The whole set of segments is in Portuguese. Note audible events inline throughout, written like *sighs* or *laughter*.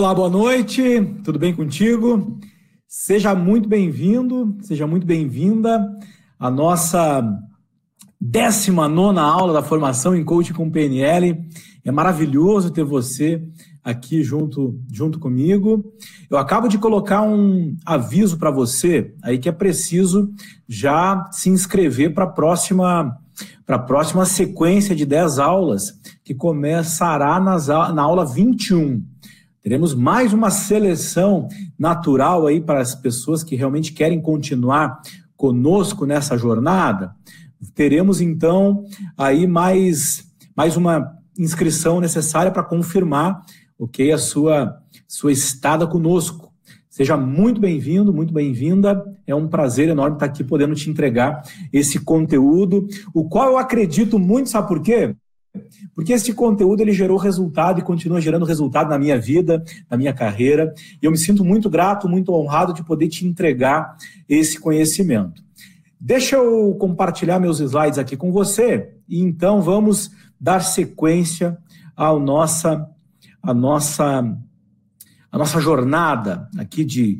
Olá, boa noite, tudo bem contigo? Seja muito bem-vindo, seja muito bem-vinda à nossa 19 aula da formação em coaching com PNL. É maravilhoso ter você aqui junto, junto comigo. Eu acabo de colocar um aviso para você aí que é preciso já se inscrever para a próxima para a próxima sequência de 10 aulas que começará nas, na aula 21. Teremos mais uma seleção natural aí para as pessoas que realmente querem continuar conosco nessa jornada. Teremos então aí mais, mais uma inscrição necessária para confirmar, ok, a sua, sua estada conosco. Seja muito bem-vindo, muito bem-vinda. É um prazer enorme estar aqui podendo te entregar esse conteúdo, o qual eu acredito muito, sabe por quê? Porque esse conteúdo ele gerou resultado e continua gerando resultado na minha vida, na minha carreira. E eu me sinto muito grato, muito honrado de poder te entregar esse conhecimento. Deixa eu compartilhar meus slides aqui com você e então vamos dar sequência ao nossa a nossa a nossa jornada aqui de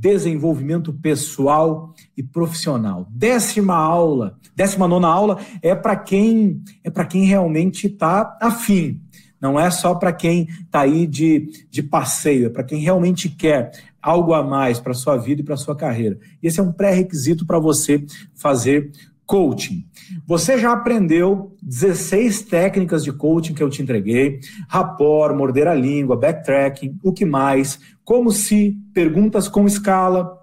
desenvolvimento pessoal e profissional. Décima aula, décima nona aula é para quem é para quem realmente está afim. Não é só para quem está aí de, de passeio, é para quem realmente quer algo a mais para sua vida e para sua carreira. Esse é um pré-requisito para você fazer coaching. Você já aprendeu 16 técnicas de coaching que eu te entreguei: rapport, morder a língua, backtracking, o que mais, como se, perguntas com escala,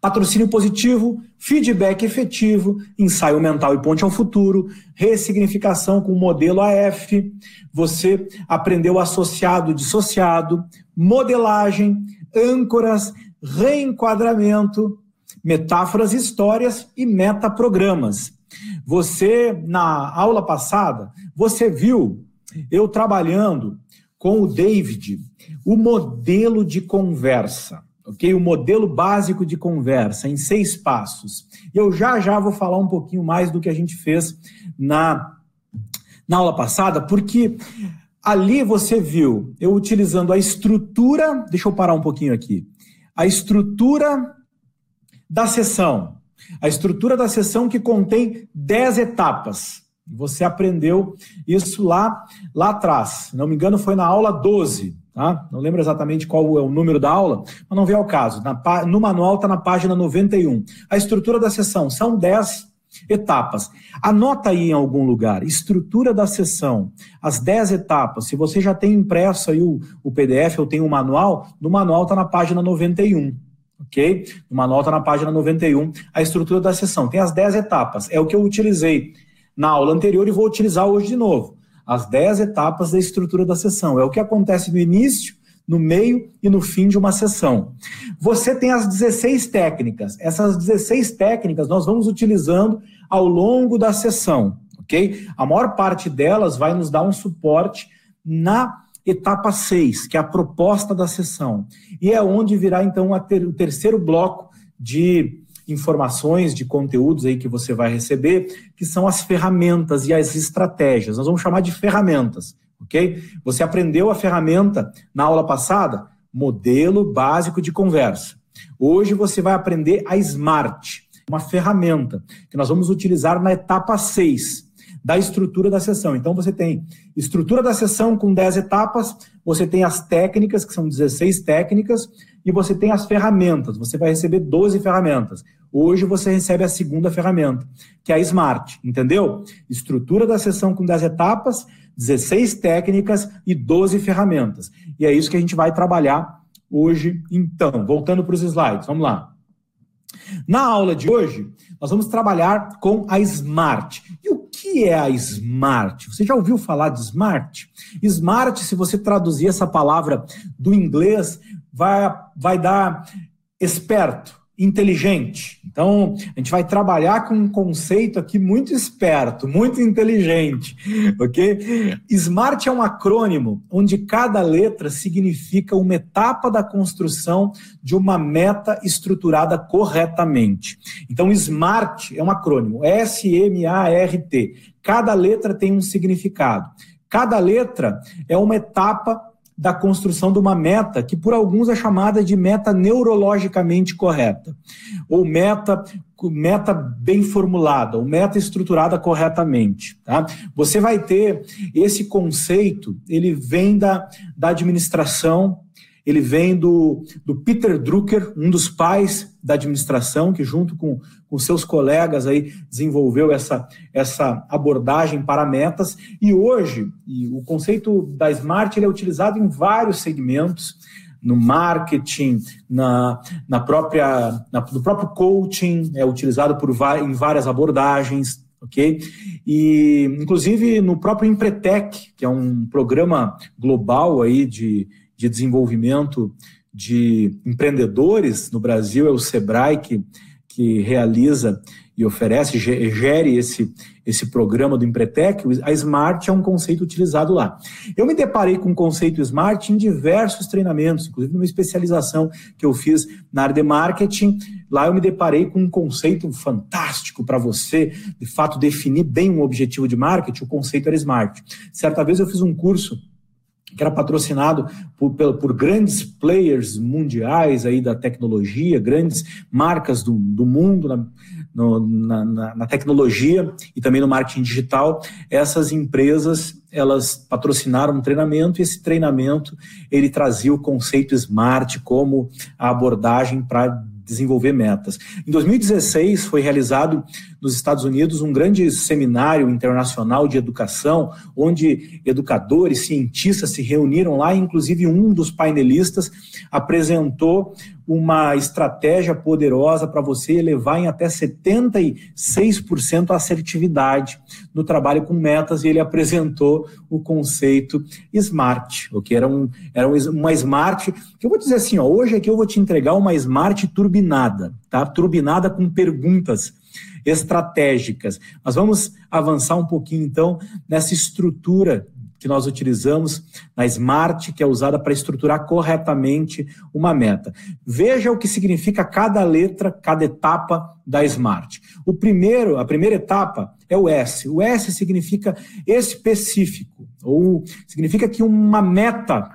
patrocínio positivo, feedback efetivo, ensaio mental e ponte ao futuro, ressignificação com modelo AF. Você aprendeu associado, dissociado, modelagem, âncoras, reenquadramento, metáforas, histórias e metaprogramas. Você, na aula passada, você viu eu trabalhando com o David o modelo de conversa, ok? O modelo básico de conversa em seis passos. Eu já já vou falar um pouquinho mais do que a gente fez na, na aula passada, porque ali você viu eu utilizando a estrutura. Deixa eu parar um pouquinho aqui. A estrutura da sessão. A estrutura da sessão que contém 10 etapas. Você aprendeu isso lá, lá atrás. Não me engano, foi na aula 12. Tá? Não lembro exatamente qual é o número da aula, mas não vem ao caso. Na, no manual está na página 91. A estrutura da sessão são 10 etapas. Anota aí em algum lugar, estrutura da sessão, as 10 etapas. Se você já tem impresso aí o, o PDF ou tem o manual, no manual está na página 91 ok? Uma nota na página 91, a estrutura da sessão. Tem as 10 etapas, é o que eu utilizei na aula anterior e vou utilizar hoje de novo. As 10 etapas da estrutura da sessão. É o que acontece no início, no meio e no fim de uma sessão. Você tem as 16 técnicas. Essas 16 técnicas nós vamos utilizando ao longo da sessão, ok? A maior parte delas vai nos dar um suporte na etapa 6, que é a proposta da sessão. E é onde virá, então, ter, o terceiro bloco de informações, de conteúdos aí que você vai receber, que são as ferramentas e as estratégias. Nós vamos chamar de ferramentas, ok? Você aprendeu a ferramenta na aula passada? Modelo básico de conversa. Hoje você vai aprender a SMART, uma ferramenta que nós vamos utilizar na etapa 6 da estrutura da sessão. Então, você tem estrutura da sessão com 10 etapas, você tem as técnicas, que são 16 técnicas, e você tem as ferramentas. Você vai receber 12 ferramentas. Hoje você recebe a segunda ferramenta, que é a Smart, entendeu? Estrutura da sessão com 10 etapas, 16 técnicas e 12 ferramentas. E é isso que a gente vai trabalhar hoje, então. Voltando para os slides, vamos lá. Na aula de hoje, nós vamos trabalhar com a Smart. E o que é a Smart? Você já ouviu falar de Smart? Smart, se você traduzir essa palavra do inglês, vai, vai dar esperto, inteligente. Então, a gente vai trabalhar com um conceito aqui muito esperto, muito inteligente, ok? SMART é um acrônimo onde cada letra significa uma etapa da construção de uma meta estruturada corretamente. Então, SMART é um acrônimo, S-M-A-R-T. Cada letra tem um significado. Cada letra é uma etapa da construção de uma meta que por alguns é chamada de meta neurologicamente correta, ou meta meta bem formulada, ou meta estruturada corretamente. Tá? Você vai ter esse conceito, ele vem da, da administração, ele vem do, do Peter Drucker, um dos pais da administração, que junto com, com seus colegas aí desenvolveu essa, essa abordagem para metas. E hoje, e o conceito da Smart ele é utilizado em vários segmentos, no marketing, na, na própria, na, no próprio coaching, é utilizado por, em várias abordagens, ok? E, inclusive, no próprio Empretec, que é um programa global aí de, de desenvolvimento de empreendedores no Brasil, é o SEBRAE que, que realiza e oferece, gere esse, esse programa do Empretec, a Smart é um conceito utilizado lá. Eu me deparei com o conceito Smart em diversos treinamentos, inclusive numa especialização que eu fiz na área de marketing. Lá eu me deparei com um conceito fantástico para você, de fato, definir bem um objetivo de marketing. O conceito era Smart. Certa vez eu fiz um curso que era patrocinado por, por, grandes players mundiais aí da tecnologia, grandes marcas do, do mundo na, no, na, na, tecnologia e também no marketing digital. Essas empresas elas patrocinaram um treinamento e esse treinamento ele trazia o conceito Smart como a abordagem para desenvolver metas. Em 2016 foi realizado nos Estados Unidos um grande seminário internacional de educação, onde educadores, cientistas se reuniram lá, inclusive um dos painelistas apresentou uma estratégia poderosa para você elevar em até 76% a assertividade no trabalho com metas e ele apresentou o conceito SMART, o que era, um, era uma SMART, que eu vou dizer assim, ó, hoje aqui eu vou te entregar uma SMART turbinada, tá? Turbinada com perguntas estratégicas. Mas vamos avançar um pouquinho então nessa estrutura que nós utilizamos na Smart, que é usada para estruturar corretamente uma meta. Veja o que significa cada letra, cada etapa da Smart. O primeiro, a primeira etapa é o S. O S significa específico, ou significa que uma meta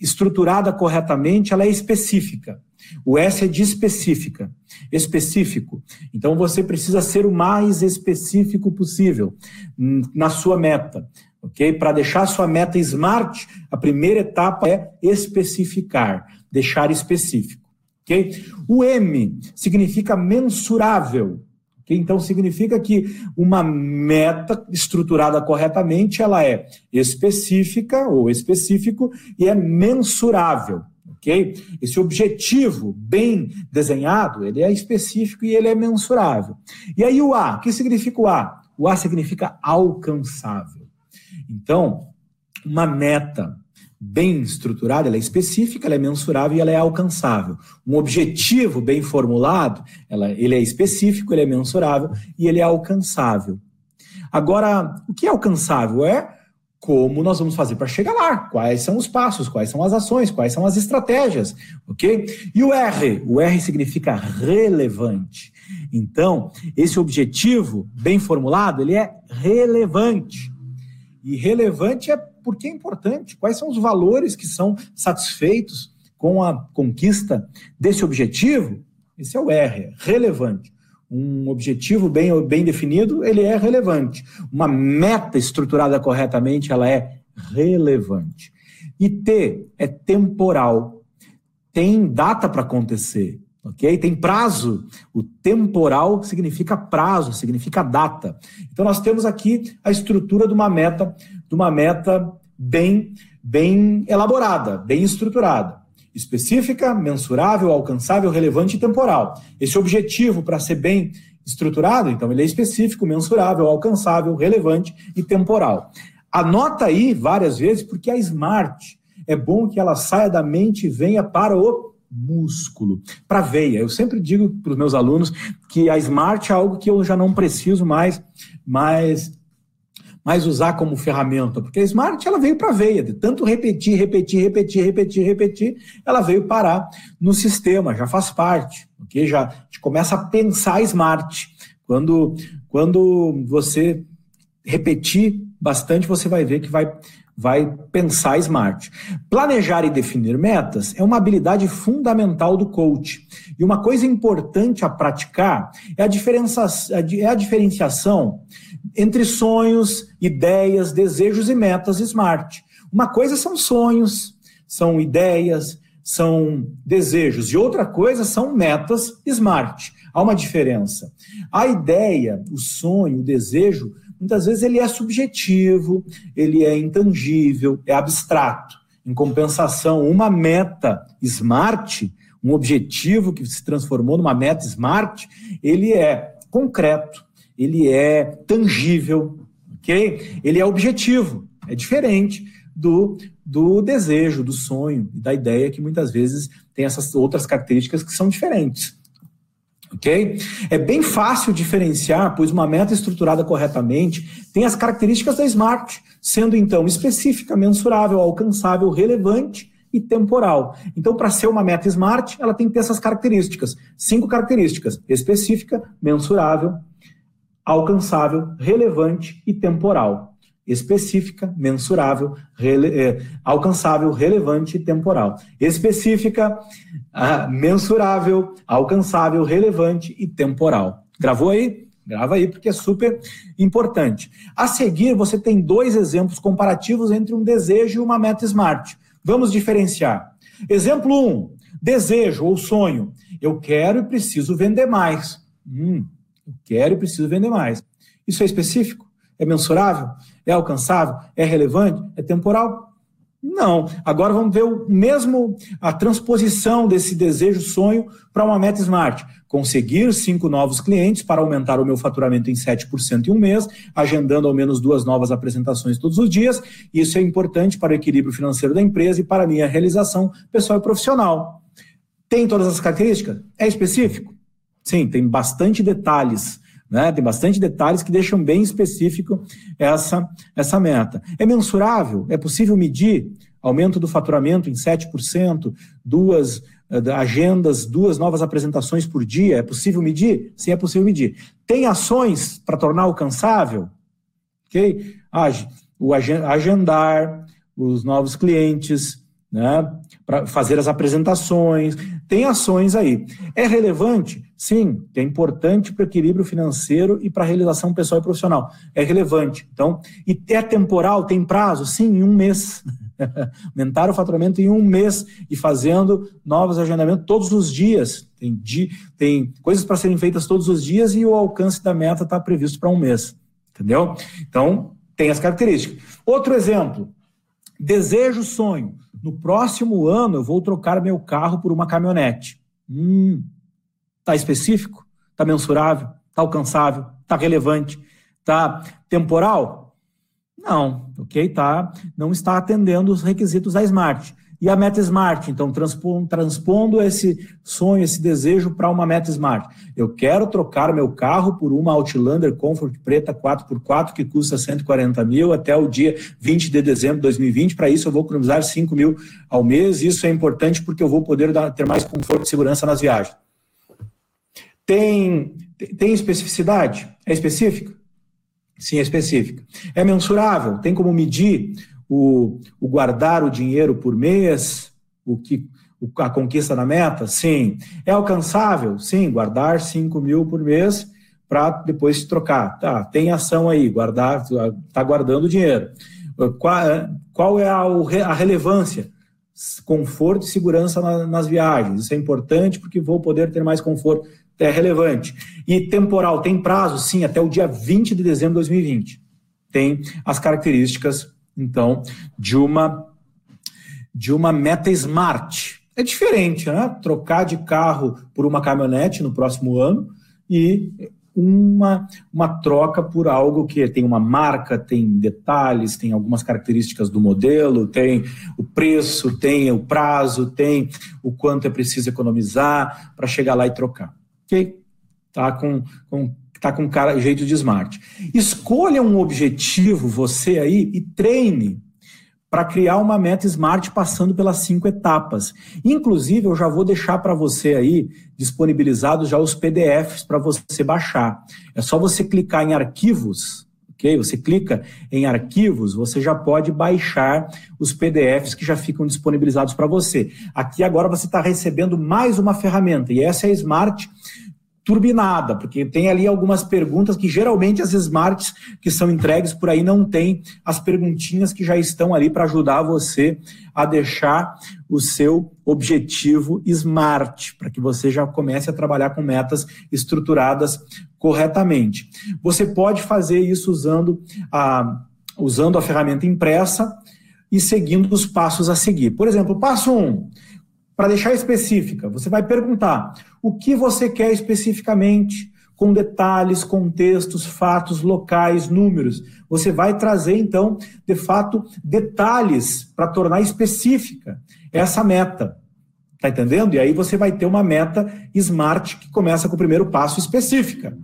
estruturada corretamente, ela é específica. O S é de específica, específico. Então você precisa ser o mais específico possível hum, na sua meta, ok? Para deixar sua meta smart, a primeira etapa é especificar, deixar específico, ok? O M significa mensurável. Okay? Então significa que uma meta estruturada corretamente, ela é específica ou específico e é mensurável ok? Esse objetivo bem desenhado, ele é específico e ele é mensurável. E aí o A, o que significa o A? O A significa alcançável. Então, uma meta bem estruturada, ela é específica, ela é mensurável e ela é alcançável. Um objetivo bem formulado, ela, ele é específico, ele é mensurável e ele é alcançável. Agora, o que é alcançável? É como nós vamos fazer para chegar lá, quais são os passos, quais são as ações, quais são as estratégias, ok? E o R, o R significa relevante. Então, esse objetivo bem formulado, ele é relevante. E relevante é porque é importante. Quais são os valores que são satisfeitos com a conquista desse objetivo? Esse é o R, relevante um objetivo bem, bem definido, ele é relevante. Uma meta estruturada corretamente, ela é relevante. E T é temporal. Tem data para acontecer, ok? Tem prazo. O temporal significa prazo, significa data. Então nós temos aqui a estrutura de uma meta, de uma meta bem, bem elaborada, bem estruturada específica, mensurável, alcançável, relevante e temporal. Esse objetivo, para ser bem estruturado, então, ele é específico, mensurável, alcançável, relevante e temporal. Anota aí várias vezes, porque a SMART é bom que ela saia da mente e venha para o músculo, para veia. Eu sempre digo para os meus alunos que a SMART é algo que eu já não preciso mais, mas mais usar como ferramenta, porque a Smart ela veio para veia, de tanto repetir, repetir, repetir, repetir, repetir, ela veio parar no sistema, já faz parte, ok? Já a gente começa a pensar Smart. Quando, quando você repetir bastante, você vai ver que vai, vai pensar smart. Planejar e definir metas é uma habilidade fundamental do coach. E uma coisa importante a praticar é a, diferença, é a diferenciação entre sonhos, ideias, desejos e metas smart. Uma coisa são sonhos, são ideias, são desejos, e outra coisa são metas smart. Há uma diferença. A ideia, o sonho, o desejo, muitas vezes ele é subjetivo, ele é intangível, é abstrato. Em compensação, uma meta smart, um objetivo que se transformou numa meta smart, ele é concreto, ele é tangível, ok? Ele é objetivo, é diferente do, do desejo, do sonho da ideia que muitas vezes tem essas outras características que são diferentes. Ok? É bem fácil diferenciar, pois uma meta estruturada corretamente tem as características da SMART, sendo então específica, mensurável, alcançável, relevante e temporal. Então, para ser uma meta SMART, ela tem que ter essas características. Cinco características: específica, mensurável, alcançável, relevante e temporal. Específica, mensurável, rele é, alcançável, relevante e temporal. Específica, ah, mensurável, alcançável, relevante e temporal. Gravou aí? Grava aí, porque é super importante. A seguir, você tem dois exemplos comparativos entre um desejo e uma meta smart. Vamos diferenciar. Exemplo 1, um, desejo ou sonho. Eu quero e preciso vender mais. Hum, eu quero e preciso vender mais. Isso é específico? É mensurável? É alcançável? É relevante? É temporal? Não. Agora vamos ver o mesmo a transposição desse desejo sonho para uma meta smart. Conseguir cinco novos clientes para aumentar o meu faturamento em 7% em um mês, agendando ao menos duas novas apresentações todos os dias. Isso é importante para o equilíbrio financeiro da empresa e para a minha realização pessoal e profissional. Tem todas as características? É específico? Sim, tem bastante detalhes. Né? Tem bastante detalhes que deixam bem específico essa, essa meta. É mensurável? É possível medir aumento do faturamento em 7%, duas uh, agendas, duas novas apresentações por dia? É possível medir? Sim, é possível medir. Tem ações para tornar alcançável? Ok? o agendar os novos clientes, né? para fazer as apresentações, tem ações aí. É relevante? Sim, é importante para o equilíbrio financeiro e para a realização pessoal e profissional. É relevante. Então, e é temporal, tem prazo? Sim, em um mês. *laughs* Aumentar o faturamento em um mês e fazendo novos agendamentos todos os dias. Tem, di, tem coisas para serem feitas todos os dias e o alcance da meta está previsto para um mês. Entendeu? Então, tem as características. Outro exemplo: desejo, sonho no próximo ano eu vou trocar meu carro por uma caminhonete. Hum, tá específico? Tá mensurável? Tá alcançável? Tá relevante? Tá temporal? Não, ok? Tá, não está atendendo os requisitos da Smart. E a meta smart, então, transpondo, esse sonho, esse desejo para uma meta smart. Eu quero trocar meu carro por uma Outlander Comfort preta 4x4 que custa 140 mil até o dia 20 de dezembro de 2020. Para isso, eu vou economizar 5 mil ao mês. Isso é importante porque eu vou poder dar, ter mais conforto e segurança nas viagens. Tem, tem especificidade? É específica? Sim, é específica. É mensurável? Tem como medir? O, o guardar o dinheiro por mês, o que a conquista da meta? Sim. É alcançável? Sim, guardar 5 mil por mês para depois trocar. Tá, tem ação aí, guardar, está guardando dinheiro. Qual, qual é a, a, relevância? Conforto e segurança na, nas viagens. Isso é importante porque vou poder ter mais conforto. É relevante. E temporal, tem prazo? Sim, até o dia 20 de dezembro de 2020. Tem as características então, de uma de uma meta smart. É diferente, né? Trocar de carro por uma caminhonete no próximo ano e uma, uma troca por algo que tem uma marca, tem detalhes, tem algumas características do modelo, tem o preço, tem o prazo, tem o quanto é preciso economizar para chegar lá e trocar. Ok? Tá com, com está com cara, jeito de smart. Escolha um objetivo, você aí, e treine para criar uma meta smart passando pelas cinco etapas. Inclusive, eu já vou deixar para você aí disponibilizados já os PDFs para você baixar. É só você clicar em arquivos, ok? Você clica em arquivos, você já pode baixar os PDFs que já ficam disponibilizados para você. Aqui agora você está recebendo mais uma ferramenta, e essa é a Smart turbinada, porque tem ali algumas perguntas que geralmente as smarts que são entregues por aí não tem as perguntinhas que já estão ali para ajudar você a deixar o seu objetivo smart, para que você já comece a trabalhar com metas estruturadas corretamente. Você pode fazer isso usando a, usando a ferramenta impressa e seguindo os passos a seguir. Por exemplo, passo 1. Um, para deixar específica, você vai perguntar o que você quer especificamente, com detalhes, contextos, fatos, locais, números. Você vai trazer, então, de fato, detalhes para tornar específica essa meta. Tá entendendo? E aí você vai ter uma meta smart que começa com o primeiro passo específica.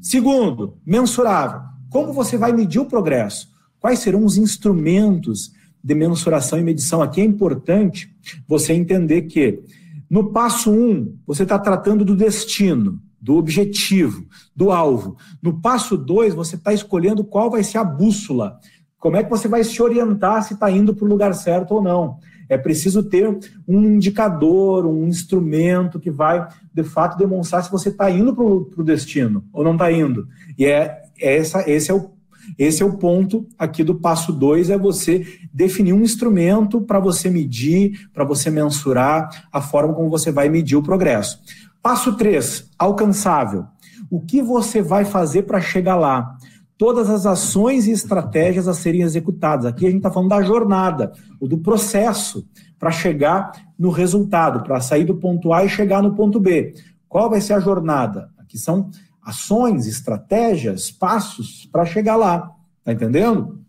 Segundo, mensurável. Como você vai medir o progresso? Quais serão os instrumentos de mensuração e medição. Aqui é importante você entender que no passo 1, um, você está tratando do destino, do objetivo, do alvo. No passo 2, você está escolhendo qual vai ser a bússola. Como é que você vai se orientar se está indo para o lugar certo ou não. É preciso ter um indicador, um instrumento que vai, de fato, demonstrar se você está indo para o destino ou não está indo. E é, é essa, esse é o esse é o ponto aqui do passo 2, é você definir um instrumento para você medir, para você mensurar a forma como você vai medir o progresso. Passo 3, alcançável. O que você vai fazer para chegar lá? Todas as ações e estratégias a serem executadas. Aqui a gente está falando da jornada, ou do processo para chegar no resultado, para sair do ponto A e chegar no ponto B. Qual vai ser a jornada? Aqui são ações, estratégias, passos para chegar lá. Tá entendendo?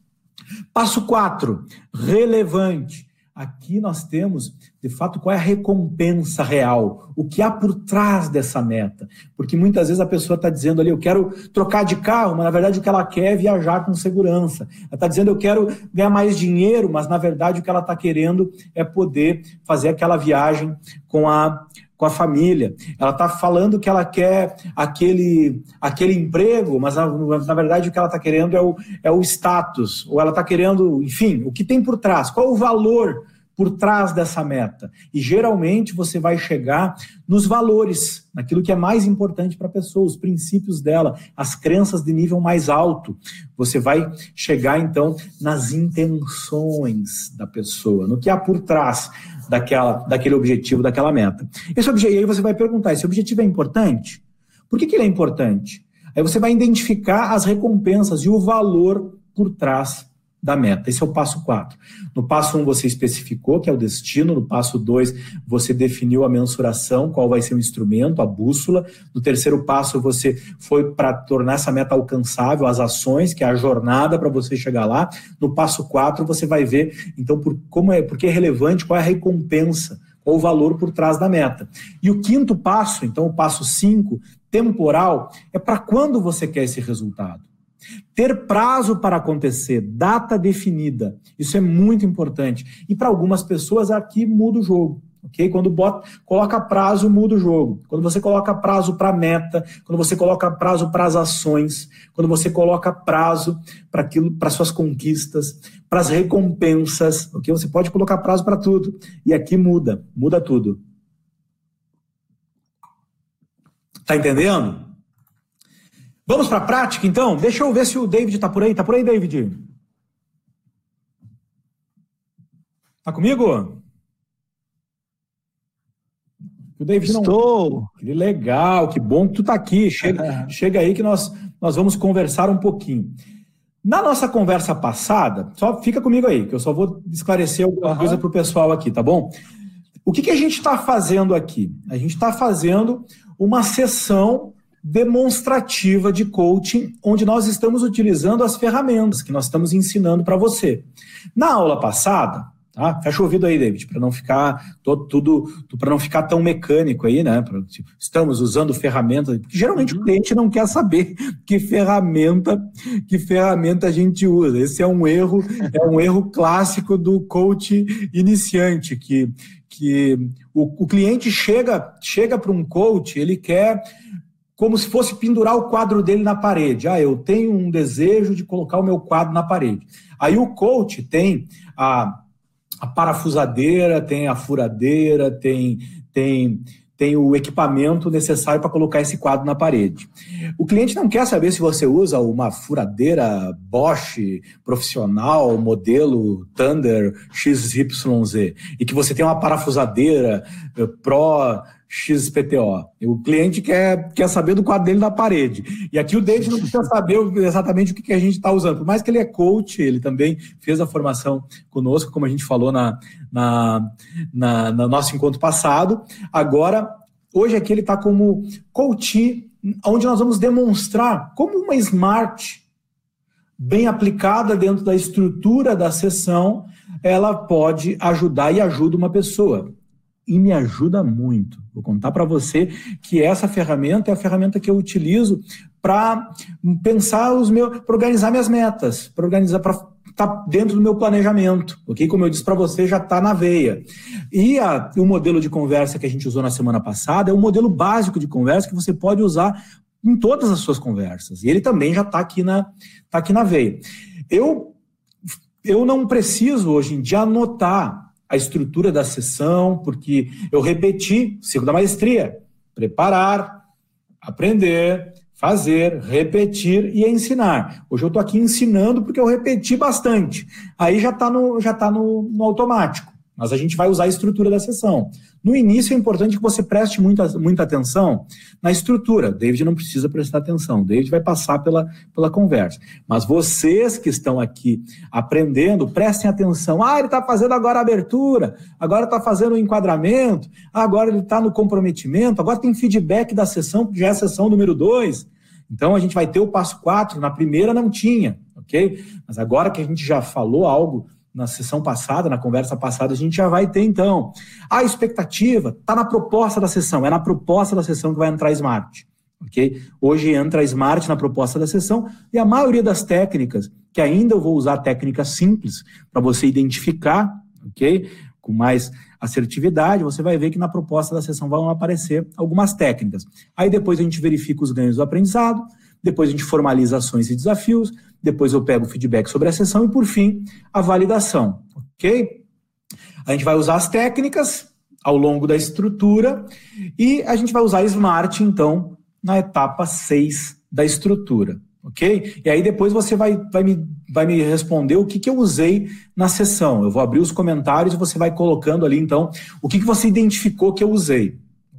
Passo 4, relevante. Aqui nós temos, de fato, qual é a recompensa real, o que há por trás dessa meta. Porque muitas vezes a pessoa está dizendo ali, eu quero trocar de carro, mas na verdade o que ela quer é viajar com segurança. Ela está dizendo, eu quero ganhar mais dinheiro, mas na verdade o que ela está querendo é poder fazer aquela viagem com a com a família. Ela está falando que ela quer aquele, aquele emprego, mas na, na verdade o que ela está querendo é o, é o status, ou ela está querendo, enfim, o que tem por trás, qual o valor por trás dessa meta. E geralmente você vai chegar nos valores, naquilo que é mais importante para a pessoa, os princípios dela, as crenças de nível mais alto. Você vai chegar então nas intenções da pessoa, no que há por trás daquela, daquele objetivo, daquela meta. Esse objetivo, aí você vai perguntar: esse objetivo é importante? Por que, que ele é importante? Aí você vai identificar as recompensas e o valor por trás da meta. Esse é o passo 4. No passo 1, um, você especificou que é o destino. No passo 2, você definiu a mensuração, qual vai ser o instrumento, a bússola. No terceiro passo, você foi para tornar essa meta alcançável, as ações, que é a jornada para você chegar lá. No passo 4, você vai ver, então, por, como é, porque é relevante, qual é a recompensa, qual o valor por trás da meta. E o quinto passo, então, o passo 5, temporal, é para quando você quer esse resultado. Ter prazo para acontecer, data definida, isso é muito importante. E para algumas pessoas aqui muda o jogo. ok? Quando bota, coloca prazo, muda o jogo. Quando você coloca prazo para meta, quando você coloca prazo para as ações, quando você coloca prazo para aquilo, para suas conquistas, para as recompensas, ok? Você pode colocar prazo para tudo. E aqui muda, muda tudo. Tá entendendo? Vamos para a prática, então? Deixa eu ver se o David está por aí. Está por aí, David? Está comigo? O David Estou. Não... Que legal, que bom que tu está aqui. Chega, *laughs* chega aí que nós, nós vamos conversar um pouquinho. Na nossa conversa passada, só fica comigo aí, que eu só vou esclarecer alguma uhum. coisa para o pessoal aqui, tá bom? O que, que a gente está fazendo aqui? A gente está fazendo uma sessão demonstrativa de coaching, onde nós estamos utilizando as ferramentas que nós estamos ensinando para você. Na aula passada, tá? Fecha o ouvido aí, David, para não ficar todo, tudo, para não ficar tão mecânico aí, né? Pra, tipo, estamos usando ferramentas, porque geralmente uhum. o cliente não quer saber *laughs* que ferramenta, que ferramenta a gente usa. Esse é um erro, é um erro clássico do coach iniciante, que que o, o cliente chega chega para um coach, ele quer como se fosse pendurar o quadro dele na parede. Ah, eu tenho um desejo de colocar o meu quadro na parede. Aí o coach tem a, a parafusadeira, tem a furadeira, tem, tem tem o equipamento necessário para colocar esse quadro na parede. O cliente não quer saber se você usa uma furadeira Bosch profissional, modelo Thunder XYZ, e que você tem uma parafusadeira eh, Pro XPTO. O cliente quer, quer saber do quadro dele na parede. E aqui o David não precisa saber exatamente o que, que a gente está usando. Por mais que ele é coach, ele também fez a formação conosco, como a gente falou na, na, na, no nosso encontro passado. Agora, hoje aqui ele está como coach, onde nós vamos demonstrar como uma smart bem aplicada dentro da estrutura da sessão, ela pode ajudar e ajuda uma pessoa e me ajuda muito. Vou contar para você que essa ferramenta é a ferramenta que eu utilizo para pensar os meus, para organizar minhas metas, para organizar, para estar tá dentro do meu planejamento, ok? Como eu disse para você, já está na veia. E a, o modelo de conversa que a gente usou na semana passada é um modelo básico de conversa que você pode usar em todas as suas conversas. E ele também já está aqui na, tá aqui na veia. Eu, eu não preciso hoje em dia anotar a estrutura da sessão, porque eu repeti, ciclo da maestria, preparar, aprender, fazer, repetir e ensinar. Hoje eu estou aqui ensinando porque eu repeti bastante. Aí já está no, já tá no, no automático mas a gente vai usar a estrutura da sessão. No início é importante que você preste muita, muita atenção na estrutura. David não precisa prestar atenção, David vai passar pela, pela conversa. Mas vocês que estão aqui aprendendo, prestem atenção. Ah, ele está fazendo agora a abertura, agora está fazendo o enquadramento, agora ele está no comprometimento, agora tem feedback da sessão, que já é a sessão número 2. Então a gente vai ter o passo 4, na primeira não tinha, ok? Mas agora que a gente já falou algo na sessão passada, na conversa passada, a gente já vai ter então. A expectativa está na proposta da sessão, é na proposta da sessão que vai entrar Smart. ok? Hoje entra Smart na proposta da sessão e a maioria das técnicas, que ainda eu vou usar técnicas simples para você identificar, ok? Com mais assertividade, você vai ver que na proposta da sessão vão aparecer algumas técnicas. Aí depois a gente verifica os ganhos do aprendizado, depois a gente formaliza ações e desafios, depois eu pego o feedback sobre a sessão e, por fim, a validação, ok? A gente vai usar as técnicas ao longo da estrutura e a gente vai usar Smart, então, na etapa 6 da estrutura, ok? E aí depois você vai, vai, me, vai me responder o que, que eu usei na sessão. Eu vou abrir os comentários e você vai colocando ali, então, o que, que você identificou que eu usei,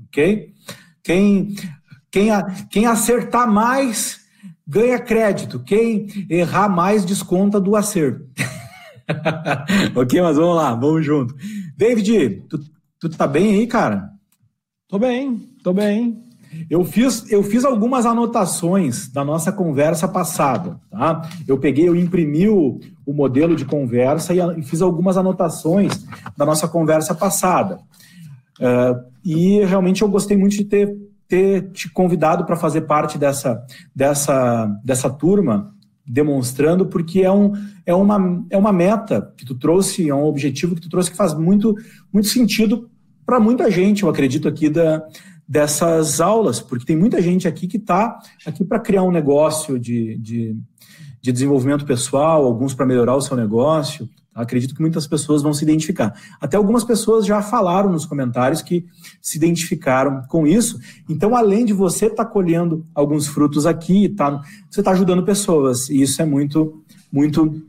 ok? Quem, quem, quem acertar mais ganha crédito. Quem errar mais desconta do acerto. *laughs* ok, mas vamos lá, vamos junto. David, tu, tu tá bem aí, cara? Tô bem, tô bem. Eu fiz, eu fiz algumas anotações da nossa conversa passada, tá? Eu peguei, eu imprimi o, o modelo de conversa e, e, fiz algumas anotações da nossa conversa passada. Uh, e realmente eu gostei muito de ter ter te convidado para fazer parte dessa, dessa, dessa turma, demonstrando, porque é, um, é, uma, é uma meta que tu trouxe, é um objetivo que tu trouxe que faz muito, muito sentido para muita gente, eu acredito, aqui da, dessas aulas, porque tem muita gente aqui que está aqui para criar um negócio de, de, de desenvolvimento pessoal, alguns para melhorar o seu negócio, Acredito que muitas pessoas vão se identificar. Até algumas pessoas já falaram nos comentários que se identificaram com isso. Então, além de você estar tá colhendo alguns frutos aqui, tá, você está ajudando pessoas. E isso é muito, muito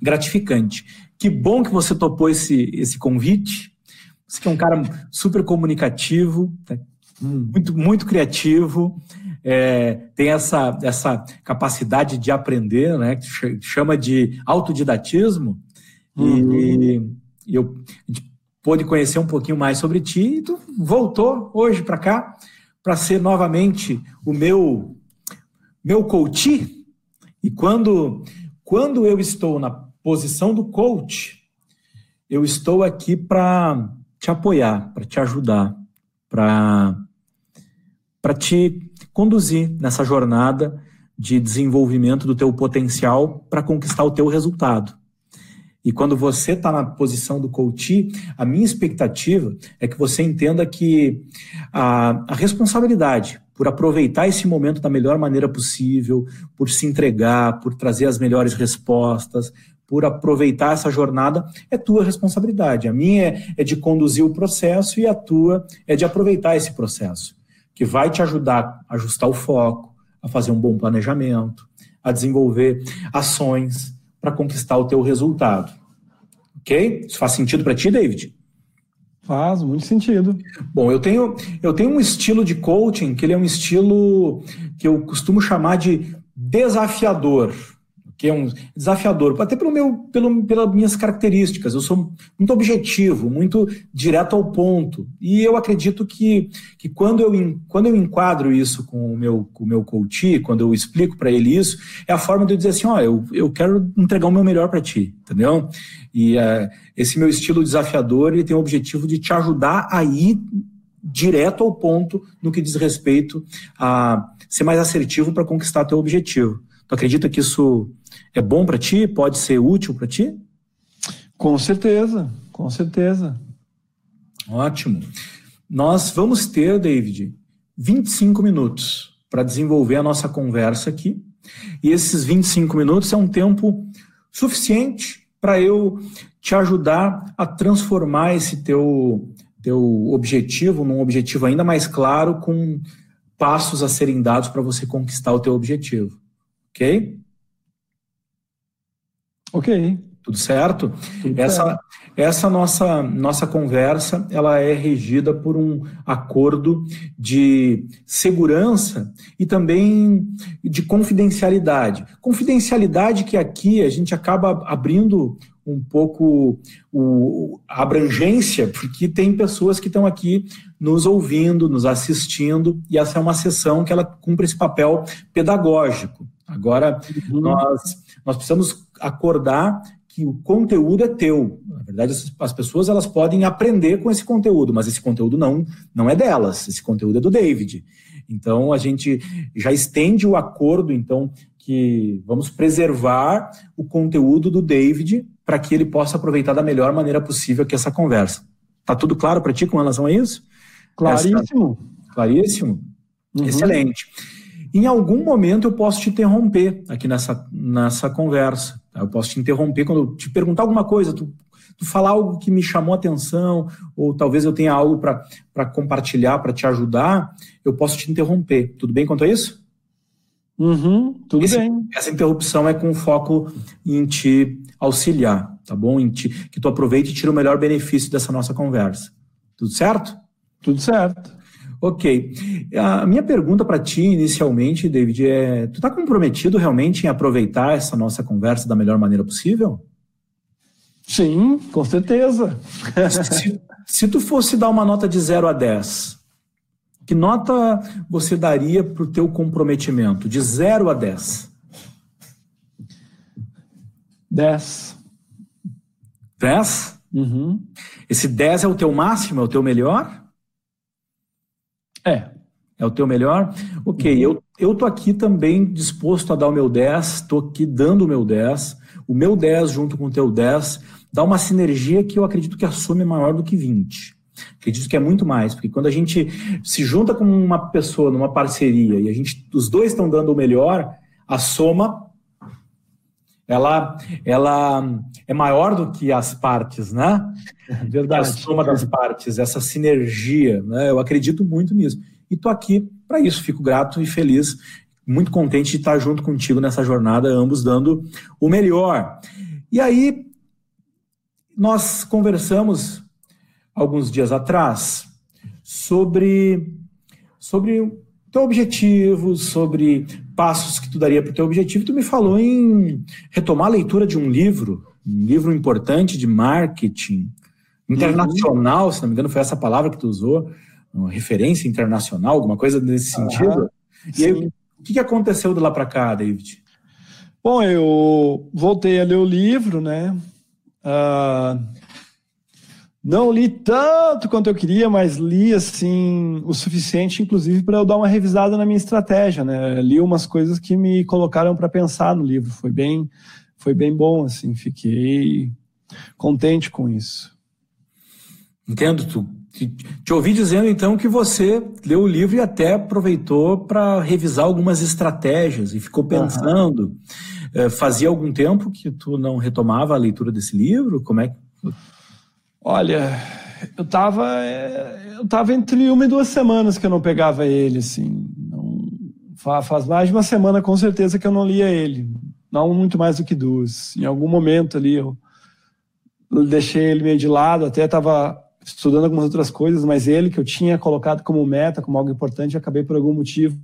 gratificante. Que bom que você topou esse, esse convite. Você que é um cara super comunicativo, tá? muito, muito criativo. É, tem essa, essa capacidade de aprender, né, que chama de autodidatismo, Uhum. E, e eu, a gente pôde conhecer um pouquinho mais sobre ti e tu voltou hoje para cá para ser novamente o meu meu coach. E quando quando eu estou na posição do coach, eu estou aqui para te apoiar, para te ajudar, para para te conduzir nessa jornada de desenvolvimento do teu potencial para conquistar o teu resultado. E quando você está na posição do coach, a minha expectativa é que você entenda que a, a responsabilidade por aproveitar esse momento da melhor maneira possível, por se entregar, por trazer as melhores respostas, por aproveitar essa jornada, é tua responsabilidade. A minha é, é de conduzir o processo e a tua é de aproveitar esse processo, que vai te ajudar a ajustar o foco, a fazer um bom planejamento, a desenvolver ações para conquistar o teu resultado. Ok? Isso faz sentido para ti, David? Faz muito sentido. Bom, eu tenho, eu tenho um estilo de coaching que ele é um estilo que eu costumo chamar de desafiador que é um desafiador, até pelo meu, pelo, pelas minhas características. Eu sou muito objetivo, muito direto ao ponto. E eu acredito que, que quando, eu, quando eu enquadro isso com o meu, com o meu coach, quando eu explico para ele isso, é a forma de eu dizer assim: ó, oh, eu, eu quero entregar o meu melhor para ti, entendeu? E uh, esse meu estilo desafiador ele tem o objetivo de te ajudar a ir direto ao ponto no que diz respeito a ser mais assertivo para conquistar teu objetivo. Tu acredita que isso é bom para ti? Pode ser útil para ti? Com certeza, com certeza. Ótimo. Nós vamos ter, David, 25 minutos para desenvolver a nossa conversa aqui. E esses 25 minutos é um tempo suficiente para eu te ajudar a transformar esse teu, teu objetivo num objetivo ainda mais claro, com passos a serem dados para você conquistar o teu objetivo. Ok? Ok. Tudo certo? Tudo essa certo. essa nossa, nossa conversa ela é regida por um acordo de segurança e também de confidencialidade. Confidencialidade que aqui a gente acaba abrindo um pouco o, a abrangência, porque tem pessoas que estão aqui nos ouvindo, nos assistindo, e essa é uma sessão que ela cumpre esse papel pedagógico. Agora, uhum. nós, nós precisamos acordar que o conteúdo é teu. Na verdade, as pessoas elas podem aprender com esse conteúdo, mas esse conteúdo não, não é delas, esse conteúdo é do David. Então, a gente já estende o acordo, então, que vamos preservar o conteúdo do David para que ele possa aproveitar da melhor maneira possível que essa conversa. Tá tudo claro para ti com relação a isso? Claríssimo. Essa... Claríssimo? Uhum. Excelente. Em algum momento eu posso te interromper aqui nessa, nessa conversa. Tá? Eu posso te interromper quando eu te perguntar alguma coisa, tu, tu falar algo que me chamou a atenção, ou talvez eu tenha algo para compartilhar, para te ajudar, eu posso te interromper. Tudo bem quanto a isso? Uhum, tudo Esse, bem. Essa interrupção é com foco em te auxiliar, tá bom? Em te, que tu aproveite e tire o melhor benefício dessa nossa conversa. Tudo certo? Tudo certo. Ok. A minha pergunta para ti, inicialmente, David, é: tu está comprometido realmente em aproveitar essa nossa conversa da melhor maneira possível? Sim, com certeza. se, se tu fosse dar uma nota de 0 a 10, que nota você daria para o teu comprometimento? De 0 a 10? 10. 10? Uhum. Esse 10 é o teu máximo, é o teu melhor? É. É o teu melhor? Ok, uhum. eu, eu tô aqui também disposto a dar o meu 10, tô aqui dando o meu 10. O meu 10 junto com o teu 10 dá uma sinergia que eu acredito que a soma é maior do que 20. Acredito que é muito mais, porque quando a gente se junta com uma pessoa numa parceria e a gente, os dois estão dando o melhor, a soma ela, ela é maior do que as partes, né? Verdade. A soma das partes, essa sinergia, né? Eu acredito muito nisso. E estou aqui para isso, fico grato e feliz, muito contente de estar junto contigo nessa jornada, ambos dando o melhor. E aí, nós conversamos alguns dias atrás sobre, sobre teu objetivo, sobre passos que tu daria para o teu objetivo. Tu me falou em retomar a leitura de um livro, um livro importante de marketing internacional, uhum. se não me engano foi essa palavra que tu usou, uma referência internacional, alguma coisa nesse sentido. e aí, o que aconteceu de lá para cá, David? Bom, eu voltei a ler o livro, né? Uh, não li tanto quanto eu queria, mas li assim o suficiente, inclusive, para eu dar uma revisada na minha estratégia, né? Li umas coisas que me colocaram para pensar no livro. Foi bem, foi bem bom, assim. Fiquei contente com isso. Entendo. Tu, te, te ouvi dizendo então que você leu o livro e até aproveitou para revisar algumas estratégias e ficou pensando. Uhum. fazia algum tempo que tu não retomava a leitura desse livro? Como é que. Olha, eu estava eu tava entre uma e duas semanas que eu não pegava ele, assim. Não, faz mais de uma semana com certeza que eu não lia ele. Não muito mais do que duas. Em algum momento ali eu deixei ele meio de lado, até estava estudando algumas outras coisas, mas ele que eu tinha colocado como meta, como algo importante, acabei por algum motivo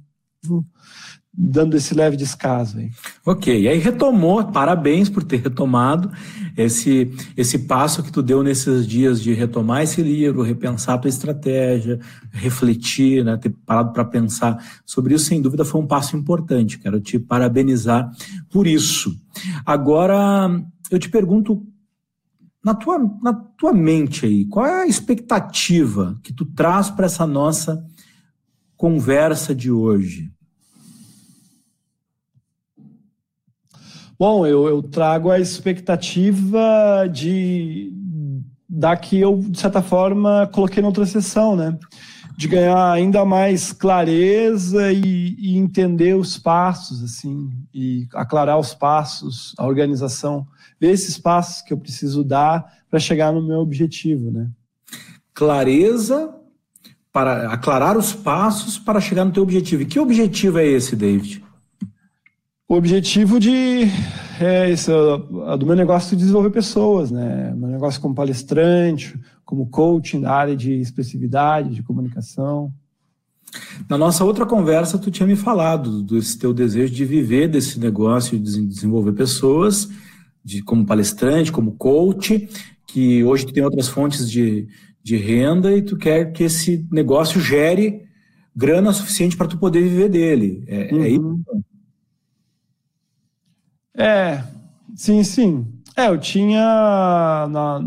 dando esse leve descaso aí. Ok, e aí retomou, parabéns por ter retomado esse, esse passo que tu deu nesses dias de retomar esse livro, repensar a tua estratégia, refletir, né, ter parado para pensar sobre isso, sem dúvida foi um passo importante, quero te parabenizar por isso. Agora, eu te pergunto, na tua, na tua mente aí, qual é a expectativa que tu traz para essa nossa conversa de hoje? Bom, eu, eu trago a expectativa de da que eu, de certa forma, coloquei na outra sessão, né? De ganhar ainda mais clareza e, e entender os passos, assim, e aclarar os passos, a organização, ver esses passos que eu preciso dar para chegar no meu objetivo, né? Clareza para aclarar os passos para chegar no teu objetivo. E que objetivo é esse, David? O objetivo de é isso, do meu negócio de desenvolver pessoas, né? Meu negócio como palestrante, como coaching da área de expressividade, de comunicação. Na nossa outra conversa, tu tinha me falado desse teu desejo de viver desse negócio de desenvolver pessoas, de como palestrante, como coach, que hoje tu tem outras fontes de, de renda e tu quer que esse negócio gere grana suficiente para tu poder viver dele. É, é uhum. é isso? É, sim, sim. É, eu tinha na,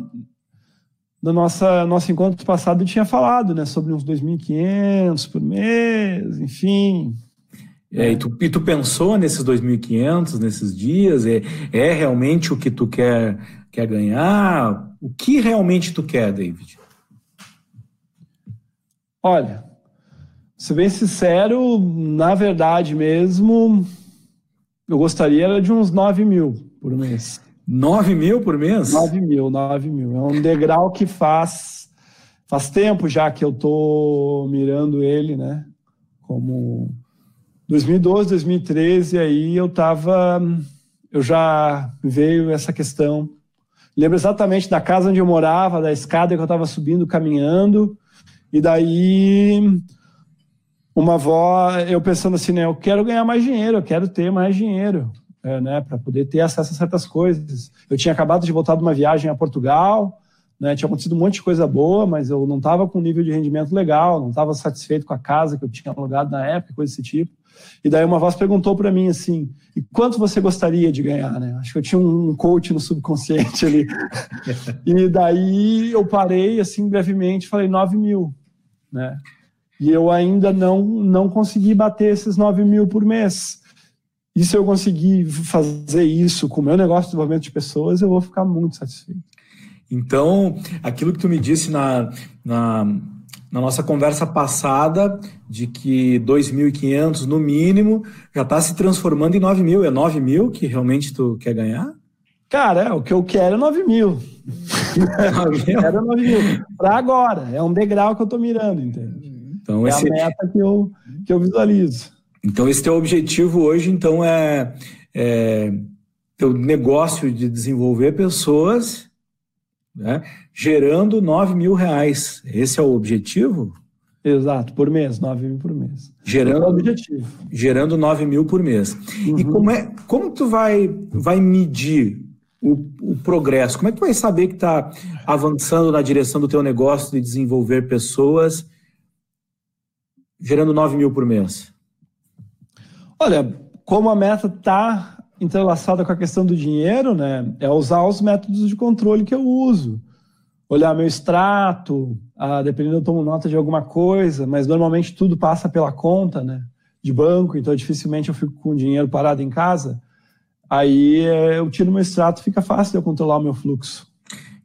no nossa, nosso encontro passado eu tinha falado, né, sobre uns 2.500 por mês, enfim. É, e, tu, e tu pensou nesses 2.500, nesses dias? É, é realmente o que tu quer, quer ganhar? O que realmente tu quer, David? Olha, ser bem sincero, na verdade mesmo, eu gostaria de uns 9 mil por mês. 9 mil por mês? 9 mil, 9 mil. É um degrau que faz, faz tempo já que eu tô mirando ele, né? Como 2012, 2013, aí eu tava. Eu já veio essa questão. Lembro exatamente da casa onde eu morava, da escada que eu estava subindo, caminhando, e daí uma avó, eu pensando assim, né, eu quero ganhar mais dinheiro, eu quero ter mais dinheiro, é, né, para poder ter acesso a certas coisas. Eu tinha acabado de voltar de uma viagem a Portugal, né, tinha acontecido um monte de coisa boa, mas eu não estava com um nível de rendimento legal, não estava satisfeito com a casa que eu tinha alugado na época, coisa desse tipo. E daí uma voz perguntou para mim assim: e quanto você gostaria de ganhar? Né? Acho que eu tinha um coach no subconsciente ali. *laughs* e daí eu parei assim brevemente, falei 9 mil, né? E eu ainda não, não consegui bater esses 9 mil por mês. E se eu conseguir fazer isso com o meu negócio de desenvolvimento de pessoas, eu vou ficar muito satisfeito. Então, aquilo que tu me disse na, na, na nossa conversa passada, de que 2.500 no mínimo, já está se transformando em 9 mil. É 9 mil que realmente tu quer ganhar? Cara, é, o que eu quero é 9 mil. *laughs* eu quero 9 mil. Para agora. É um degrau que eu estou mirando, entende? Então, é esse... a meta que eu, que eu visualizo. Então, esse teu objetivo hoje, então, é, é teu negócio de desenvolver pessoas, né, gerando 9 mil reais. Esse é o objetivo? Exato, por mês, 9 mil por mês. Gerando, é o objetivo. Gerando 9 mil por mês. Uhum. E como, é, como tu vai, vai medir o, o, progresso? Como é que tu vai saber que está avançando na direção do teu negócio de desenvolver pessoas gerando 9 mil por mês? Olha, como a meta está entrelaçada com a questão do dinheiro, né, é usar os métodos de controle que eu uso. Olhar meu extrato, ah, dependendo eu tomo nota de alguma coisa, mas normalmente tudo passa pela conta, né, de banco, então dificilmente eu fico com dinheiro parado em casa. Aí eh, eu tiro meu extrato, fica fácil de eu controlar o meu fluxo.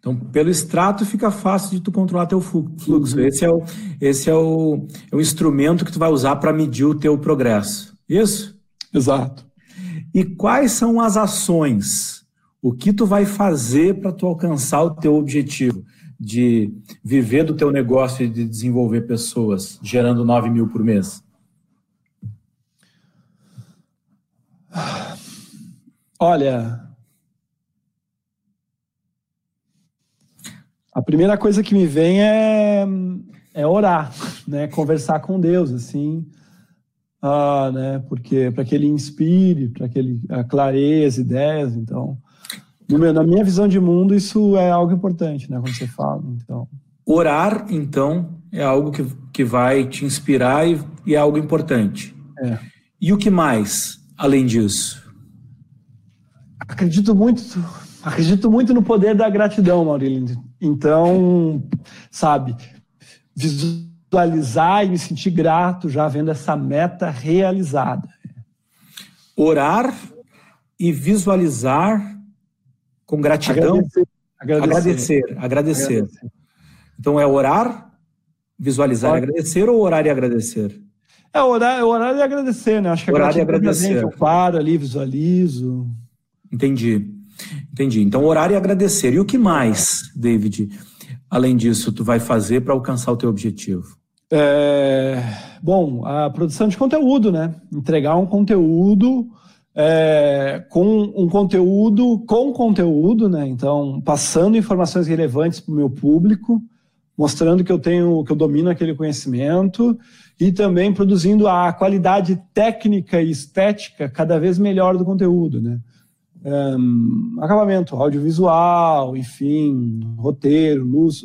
Então, pelo extrato fica fácil de tu controlar teu fluxo. Uhum. Esse, é o, esse é, o, é o instrumento que tu vai usar para medir o teu progresso. Isso? Exato. E quais são as ações? O que tu vai fazer para tu alcançar o teu objetivo de viver do teu negócio e de desenvolver pessoas, gerando 9 mil por mês? Olha, a primeira coisa que me vem é, é orar, né? Conversar com Deus, assim, ah, né? Porque para que Ele inspire, para que Ele clareie as ideias, então, meu, na minha visão de mundo isso é algo importante, né? Quando você fala, então. Orar, então, é algo que, que vai te inspirar e, e é algo importante. É. E o que mais, além disso? Acredito muito, acredito muito no poder da gratidão, Maurílio. Então, sabe, visualizar e me sentir grato já vendo essa meta realizada. Orar e visualizar com gratidão. Agradecer. Agradecer. Agradecer. agradecer. Então é orar, visualizar e agradecer ou orar e agradecer? É orar, é orar e agradecer, né? Acho que orar e agradecer. Eu paro ali, visualizo. Entendi. Entendi. Então, orar e agradecer. E o que mais, David, além disso, tu vai fazer para alcançar o teu objetivo? É, bom, a produção de conteúdo, né? Entregar um conteúdo é, com um conteúdo com conteúdo, né? Então, passando informações relevantes para o meu público, mostrando que eu tenho, que eu domino aquele conhecimento e também produzindo a qualidade técnica e estética cada vez melhor do conteúdo, né? Um, acabamento audiovisual, enfim, roteiro, luz,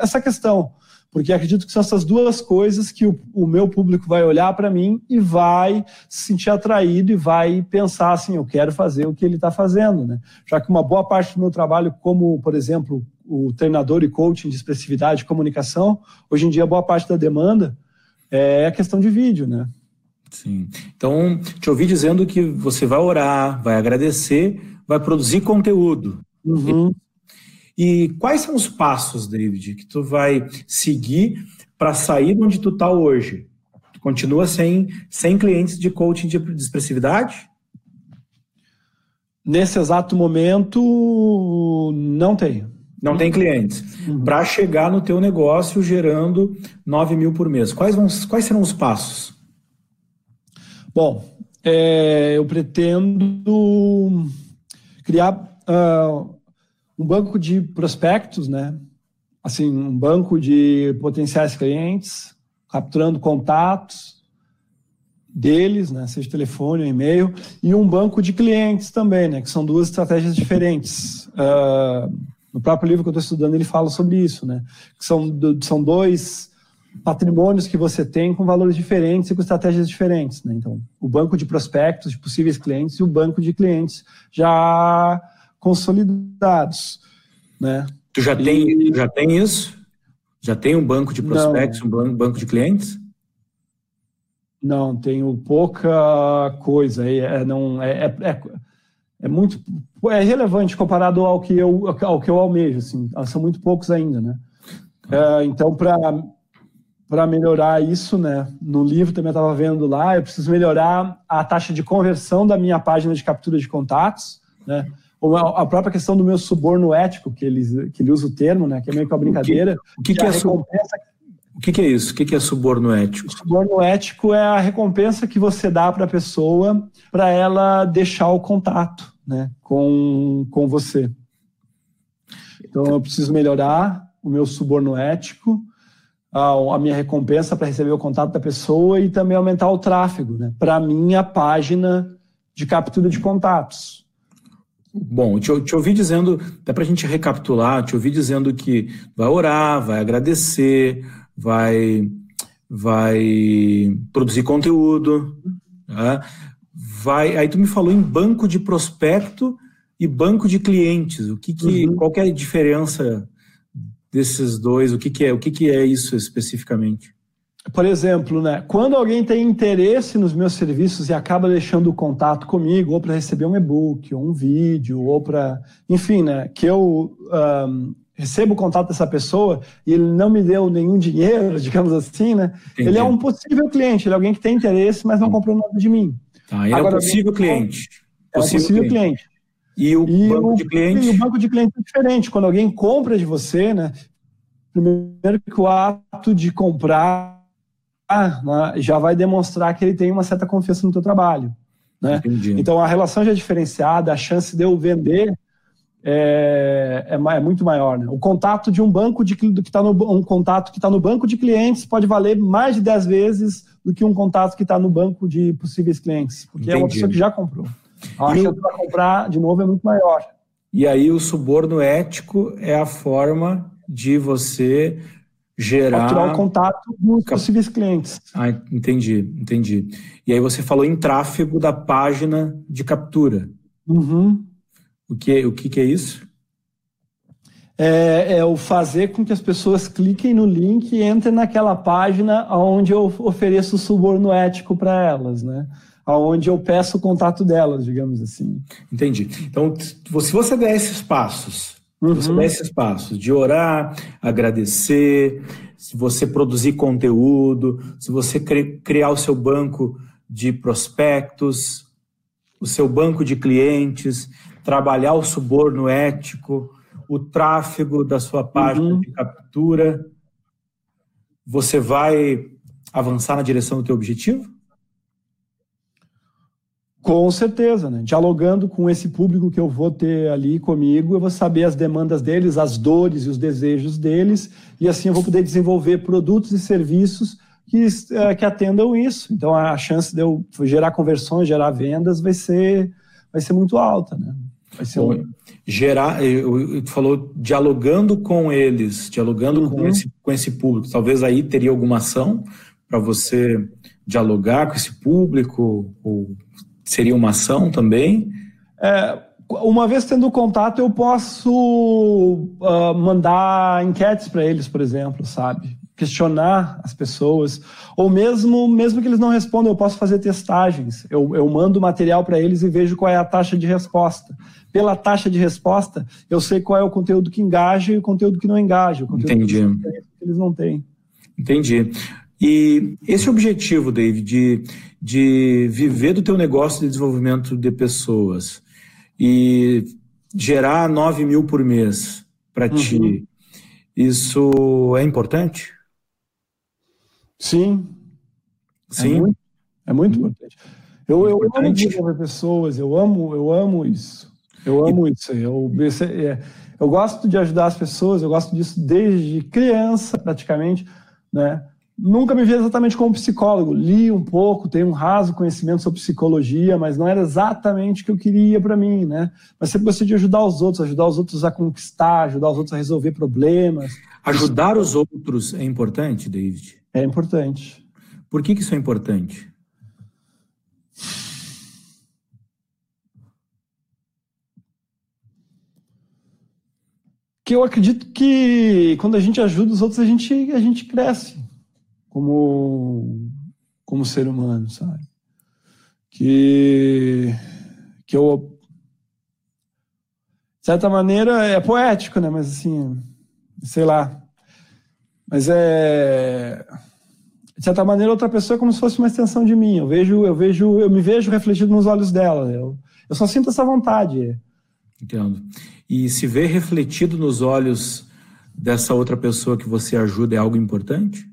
essa questão. Porque acredito que são essas duas coisas que o, o meu público vai olhar para mim e vai se sentir atraído e vai pensar assim: eu quero fazer o que ele está fazendo. Né? Já que uma boa parte do meu trabalho, como, por exemplo, o treinador e coaching de expressividade e comunicação, hoje em dia, boa parte da demanda é a questão de vídeo. Né? Sim. Então, te ouvi dizendo que você vai orar, vai agradecer, vai produzir conteúdo. Uhum. E, quais são os passos, David, que tu vai seguir para sair de onde tu está hoje? Tu continua sem, sem clientes de coaching de expressividade? Nesse exato momento, não tenho. Não tem clientes. Uhum. Para chegar no teu negócio gerando 9 mil por mês. Quais, vão, quais serão os passos? Bom, é, eu pretendo criar uh, um banco de prospectos, né? Assim, um banco de potenciais clientes, capturando contatos deles, né? Seja telefone e-mail, e um banco de clientes também, né? Que são duas estratégias diferentes. Uh, no próprio livro que eu estou estudando, ele fala sobre isso, né? Que são, são dois patrimônios que você tem com valores diferentes e com estratégias diferentes. Né? Então, o banco de prospectos de possíveis clientes e o banco de clientes já consolidados. Né? Tu já, e... tem, já tem isso? Já tem um banco de prospectos, Não. um banco de clientes? Não, tenho pouca coisa. É, não, é, é, é, é muito é relevante comparado ao que eu, ao que eu almejo. Assim, são muito poucos ainda, né? É, então, para para melhorar isso, né? No livro também estava vendo lá, eu preciso melhorar a taxa de conversão da minha página de captura de contatos, né? A própria questão do meu suborno ético, que ele, que ele usa o termo, né? Que é meio que uma brincadeira. O que, o que, que é, recompensa... o que, que, é isso? O que, que é suborno ético? O suborno ético é a recompensa que você dá para a pessoa para ela deixar o contato, né? Com, com você. Então eu preciso melhorar o meu suborno ético a, minha recompensa para receber o contato da pessoa e também aumentar o tráfego né, para a minha página de captura de contatos. Bom, te, te ouvi dizendo, até para a gente recapitular, te ouvi dizendo que vai orar, vai agradecer, vai, vai produzir conteúdo, né? vai. Aí tu me falou em banco de prospecto e banco de clientes. O que, que uhum. qual que é a diferença desses dois? O que, que é? O que, que é isso especificamente? por exemplo, né, quando alguém tem interesse nos meus serviços e acaba deixando o contato comigo, ou para receber um e-book, ou um vídeo, ou para. Enfim, né, que eu um, recebo o contato dessa pessoa e ele não me deu nenhum dinheiro, *laughs* digamos assim, né? Entendi. Ele é um possível cliente, ele é alguém que tem interesse, mas não comprou nada de mim. Tá, ele Agora, é um possível cliente. É um possível cliente. cliente. E o e banco o, de cliente? E o banco de cliente é diferente. Quando alguém compra de você, né? Primeiro que o ato de comprar né, já vai demonstrar que ele tem uma certa confiança no teu trabalho. Né? Então a relação já é diferenciada, a chance de eu vender é, é, é muito maior. Né? O contato de um banco de que está no um contato que está no banco de clientes pode valer mais de 10 vezes do que um contato que está no banco de possíveis clientes, porque Entendi. é uma pessoa que já comprou. A chance de comprar de novo é muito maior. E aí o suborno ético é a forma de você gerar. Capturar o contato dos Cap... possíveis clientes. Ah, entendi, entendi. E aí você falou em tráfego da página de captura. Uhum. O, que, o que, que é isso? É, é, o fazer com que as pessoas cliquem no link e entrem naquela página onde eu ofereço suborno ético para elas, né? Onde eu peço o contato delas, digamos assim. Entendi. Então, se você der esses passos, Uhum. Você dá esses passos de orar, agradecer, se você produzir conteúdo, se você criar o seu banco de prospectos, o seu banco de clientes, trabalhar o suborno ético, o tráfego da sua página uhum. de captura, você vai avançar na direção do teu objetivo? Com certeza, né? Dialogando com esse público que eu vou ter ali comigo, eu vou saber as demandas deles, as dores e os desejos deles, e assim eu vou poder desenvolver produtos e serviços que, uh, que atendam isso. Então a chance de eu gerar conversões, gerar vendas vai ser, vai ser muito alta, né? Vai ser um... Gerar, tu falou dialogando com eles, dialogando uhum. com, esse, com esse público. Talvez aí teria alguma ação para você dialogar com esse público ou Seria uma ação também? É, uma vez tendo contato, eu posso uh, mandar enquetes para eles, por exemplo, sabe? Questionar as pessoas. Ou mesmo, mesmo que eles não respondam, eu posso fazer testagens. Eu, eu mando material para eles e vejo qual é a taxa de resposta. Pela taxa de resposta, eu sei qual é o conteúdo que engaja e o conteúdo que não engaja. O conteúdo Entendi. Que eles não têm. Entendi. E esse objetivo, David, de, de viver do teu negócio de desenvolvimento de pessoas e gerar 9 mil por mês para uhum. ti, isso é importante? Sim. Sim? É muito, é muito uhum. importante. Eu, eu amo desenvolver pessoas, eu amo, eu amo isso. Eu amo e... isso. Eu, é, eu gosto de ajudar as pessoas, eu gosto disso desde criança, praticamente, né? Nunca me vi exatamente como psicólogo. Li um pouco, tenho um raso conhecimento sobre psicologia, mas não era exatamente o que eu queria para mim, né? Mas sempre gostei de ajudar os outros, ajudar os outros a conquistar, ajudar os outros a resolver problemas. Ajudar os outros é importante, David? É importante. Por que, que isso é importante? Que eu acredito que quando a gente ajuda os outros, a gente, a gente cresce como, como ser humano, sabe? Que, que eu, de certa maneira, é poético, né? Mas assim, sei lá. Mas é. De certa maneira, outra pessoa é como se fosse uma extensão de mim. Eu vejo, eu vejo, eu me vejo refletido nos olhos dela. Eu, eu só sinto essa vontade. Entendo. E se ver refletido nos olhos dessa outra pessoa que você ajuda é algo importante?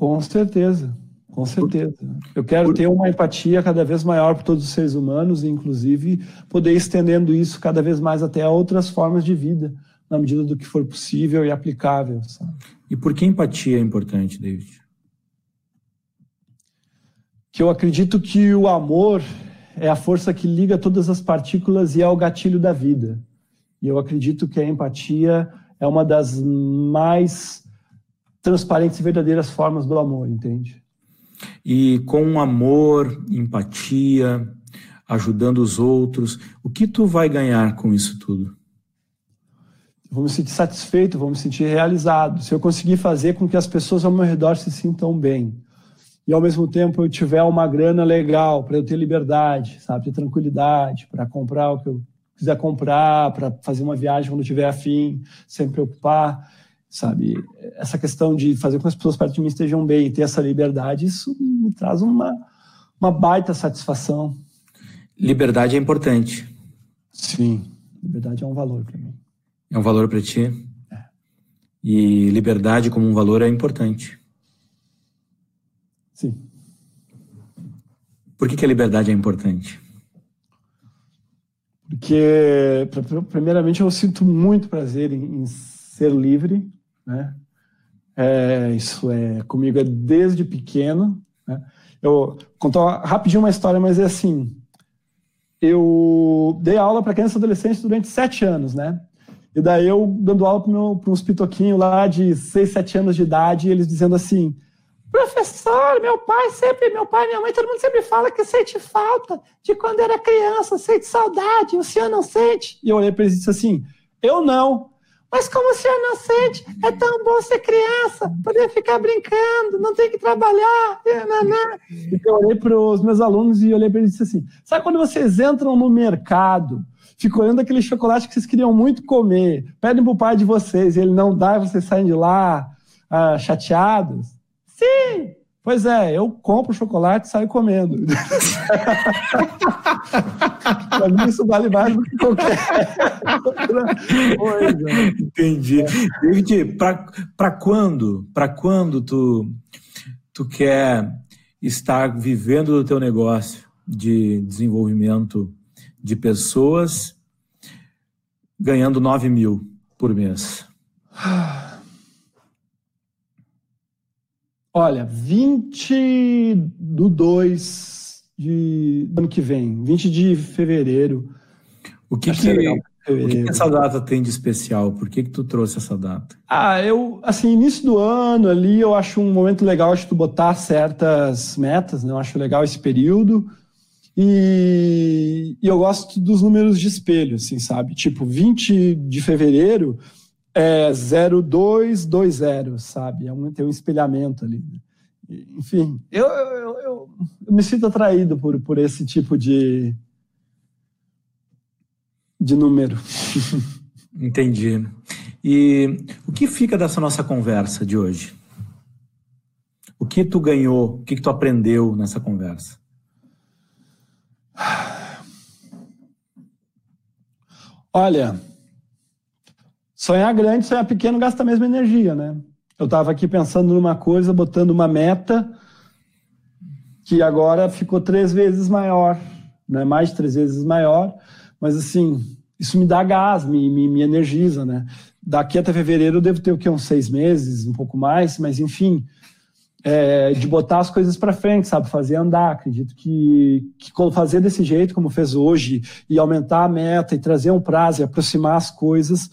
Com certeza, com certeza. Eu quero ter uma empatia cada vez maior por todos os seres humanos e, inclusive, poder estendendo isso cada vez mais até outras formas de vida, na medida do que for possível e aplicável. Sabe? E por que empatia é importante, David? Que eu acredito que o amor é a força que liga todas as partículas e é o gatilho da vida. E eu acredito que a empatia é uma das mais transparentes e verdadeiras formas do amor, entende? E com amor, empatia, ajudando os outros, o que tu vai ganhar com isso tudo? eu vou me sentir satisfeito, vou me sentir realizado. Se eu conseguir fazer com que as pessoas ao meu redor se sintam bem e ao mesmo tempo eu tiver uma grana legal para eu ter liberdade, sabe, ter tranquilidade para comprar o que eu quiser comprar, para fazer uma viagem quando eu tiver afim, sem me preocupar, sabe? Essa questão de fazer com que as pessoas perto de mim estejam bem, ter essa liberdade, isso me traz uma, uma baita satisfação. Liberdade é importante. Sim, liberdade é um valor para mim. É um valor para ti? É. E liberdade como um valor é importante. Sim. Por que, que a liberdade é importante? Porque, primeiramente, eu sinto muito prazer em, em ser livre, né? É, isso é comigo é desde pequeno. Né? Eu contar rapidinho uma história, mas é assim. Eu dei aula para crianças e adolescentes durante sete anos, né? E daí eu dando aula para uns pitoquinhos lá de seis, sete anos de idade, e eles dizendo assim: Professor, meu pai sempre, meu pai minha mãe, todo mundo sempre fala que sente falta de quando era criança, sente saudade, o senhor não sente? E eu olhei para ele e disse assim: Eu não. Mas como o senhor não sente? É tão bom ser criança, poder ficar brincando, não ter que trabalhar. Então eu olhei para os meus alunos e olhei para eles e disse assim: Sabe quando vocês entram no mercado, ficam olhando aquele chocolate que vocês queriam muito comer, pedem para o pai de vocês e ele não dá e vocês saem de lá ah, chateados? Sim! Pois é, eu compro chocolate e saio comendo. *laughs* Para mim, isso vale mais do que qualquer outra coisa. Entendi. David, para quando? Para quando tu, tu quer estar vivendo do teu negócio de desenvolvimento de pessoas ganhando 9 mil por mês? *sighs* Olha, 20 do 2 de, do ano que vem, 20 de fevereiro. O que, que, o que, que essa data tem de especial? Por que, que tu trouxe essa data? Ah, eu, assim, início do ano ali, eu acho um momento legal de tu botar certas metas, né? Eu acho legal esse período. E, e eu gosto dos números de espelho, assim, sabe? Tipo, 20 de fevereiro é 0220, sabe? É um, tem um espelhamento ali. Né? Enfim, eu, eu, eu, eu, me sinto atraído por, por esse tipo de, de número. *laughs* Entendi. E o que fica dessa nossa conversa de hoje? O que tu ganhou? O que, que tu aprendeu nessa conversa? Olha, Sonhar grande, sonhar pequeno gasta a mesma energia, né? Eu estava aqui pensando numa coisa, botando uma meta que agora ficou três vezes maior, né? Mais de três vezes maior, mas assim, isso me dá gás, me, me, me energiza, né? Daqui até fevereiro eu devo ter o quê? Uns seis meses, um pouco mais, mas enfim, é, de botar as coisas para frente, sabe? Fazer andar. Acredito que, que fazer desse jeito, como fez hoje, e aumentar a meta, e trazer um prazo, e aproximar as coisas,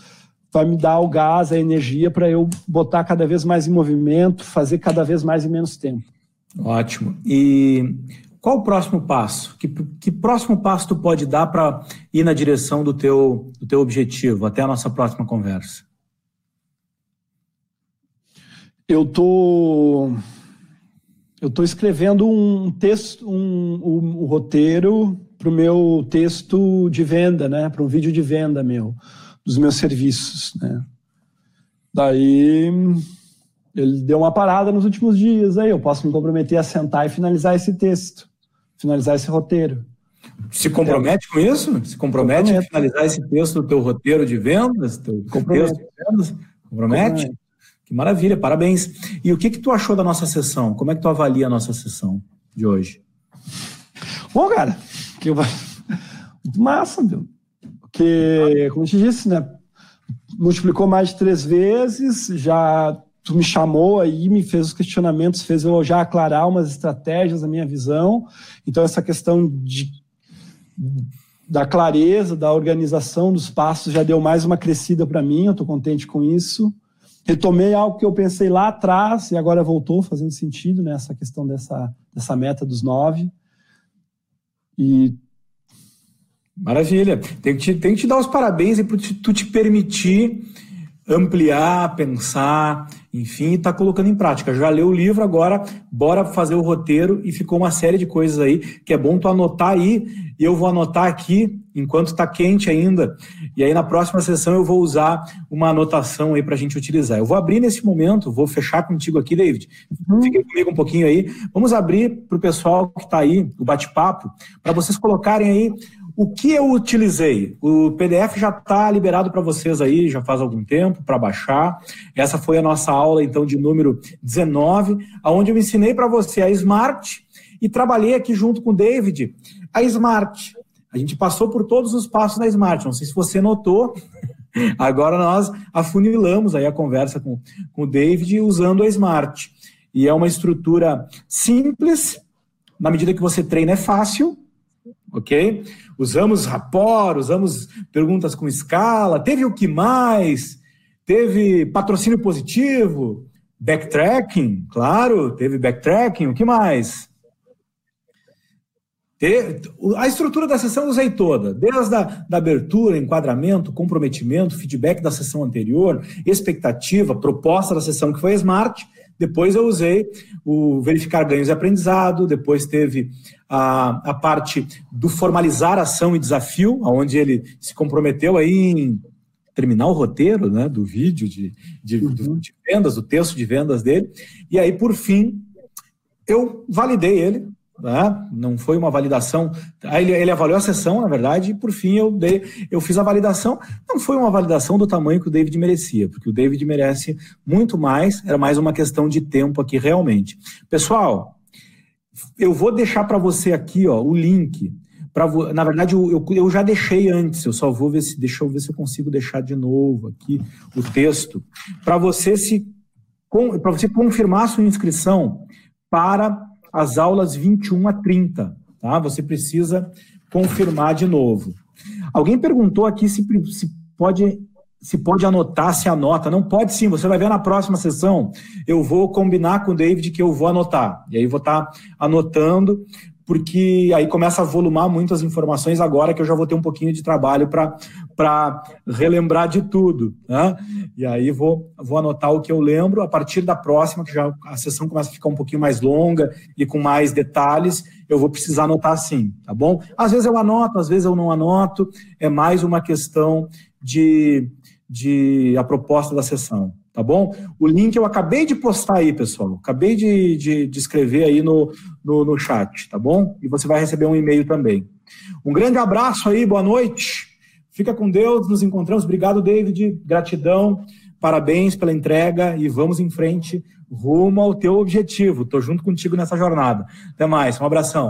vai me dar o gás, a energia para eu botar cada vez mais em movimento, fazer cada vez mais em menos tempo. Ótimo. E qual o próximo passo? Que, que próximo passo tu pode dar para ir na direção do teu, do teu objetivo, até a nossa próxima conversa? Eu tô eu tô escrevendo um texto, um, um, um roteiro para o meu texto de venda, né? Para um vídeo de venda meu dos meus serviços, né? Daí ele deu uma parada nos últimos dias, aí eu posso me comprometer a sentar e finalizar esse texto, finalizar esse roteiro. Se compromete com isso? Se compromete a finalizar esse texto do teu roteiro de vendas? Teu texto de vendas? Compromete? Que maravilha, parabéns. E o que que tu achou da nossa sessão? Como é que tu avalia a nossa sessão de hoje? Bom, cara, que eu... *laughs* muito massa, meu. Porque, como te disse, né? Multiplicou mais de três vezes, já tu me chamou aí, me fez os questionamentos, fez eu já aclarar umas estratégias da minha visão. Então, essa questão de, da clareza, da organização dos passos já deu mais uma crescida para mim, eu estou contente com isso. Retomei algo que eu pensei lá atrás e agora voltou fazendo sentido, né? Essa questão dessa, dessa meta dos nove. E Maravilha. Tem que, te, tem que te dar os parabéns e por tu te permitir ampliar, pensar, enfim, está colocando em prática. Já leu o livro, agora bora fazer o roteiro e ficou uma série de coisas aí que é bom tu anotar aí e eu vou anotar aqui enquanto está quente ainda. E aí na próxima sessão eu vou usar uma anotação aí para a gente utilizar. Eu vou abrir nesse momento, vou fechar contigo aqui, David. Uhum. Fique comigo um pouquinho aí. Vamos abrir para o pessoal que está aí, o bate-papo, para vocês colocarem aí o que eu utilizei? O PDF já está liberado para vocês aí, já faz algum tempo, para baixar. Essa foi a nossa aula, então, de número 19, onde eu ensinei para você a Smart e trabalhei aqui junto com o David a Smart. A gente passou por todos os passos da Smart. Não sei se você notou, *laughs* agora nós afunilamos aí a conversa com, com o David usando a Smart. E é uma estrutura simples, na medida que você treina é fácil, ok? Usamos rapport, usamos perguntas com escala, teve o que mais? Teve patrocínio positivo, backtracking, claro, teve backtracking, o que mais? A estrutura da sessão eu usei toda, desde a da abertura, enquadramento, comprometimento, feedback da sessão anterior, expectativa, proposta da sessão que foi Smart, depois eu usei o verificar ganhos e aprendizado, depois teve a, a parte do formalizar ação e desafio, onde ele se comprometeu aí em terminar o roteiro né, do vídeo de, de, uhum. de vendas, do texto de vendas dele. E aí, por fim, eu validei ele, né? Não foi uma validação. Ele, ele avaliou a sessão, na verdade, e por fim eu, dei, eu fiz a validação. Não foi uma validação do tamanho que o David merecia, porque o David merece muito mais, era mais uma questão de tempo aqui realmente. Pessoal, eu vou deixar para você aqui ó, o link. Pra, na verdade, eu, eu já deixei antes, eu só vou ver se. Deixa eu ver se eu consigo deixar de novo aqui o texto. Para você se para você confirmar a sua inscrição para as aulas 21 a 30. Tá? Você precisa confirmar de novo. Alguém perguntou aqui se, se pode se pode anotar, se anota. Não pode sim, você vai ver na próxima sessão. Eu vou combinar com o David que eu vou anotar. E aí vou estar tá anotando porque aí começa a volumar muitas informações agora que eu já vou ter um pouquinho de trabalho para relembrar de tudo. Né? E aí vou, vou anotar o que eu lembro. A partir da próxima, que já a sessão começa a ficar um pouquinho mais longa e com mais detalhes, eu vou precisar anotar sim, tá bom? Às vezes eu anoto, às vezes eu não anoto. É mais uma questão de, de a proposta da sessão tá bom? O link eu acabei de postar aí, pessoal. Acabei de, de, de escrever aí no, no, no, chat, tá bom? E você vai receber um e-mail também. Um grande abraço aí, boa noite. Fica com Deus, nos encontramos. Obrigado, David. Gratidão. Parabéns pela entrega e vamos em frente rumo ao teu objetivo. Estou junto contigo nessa jornada. Até mais. Um abração.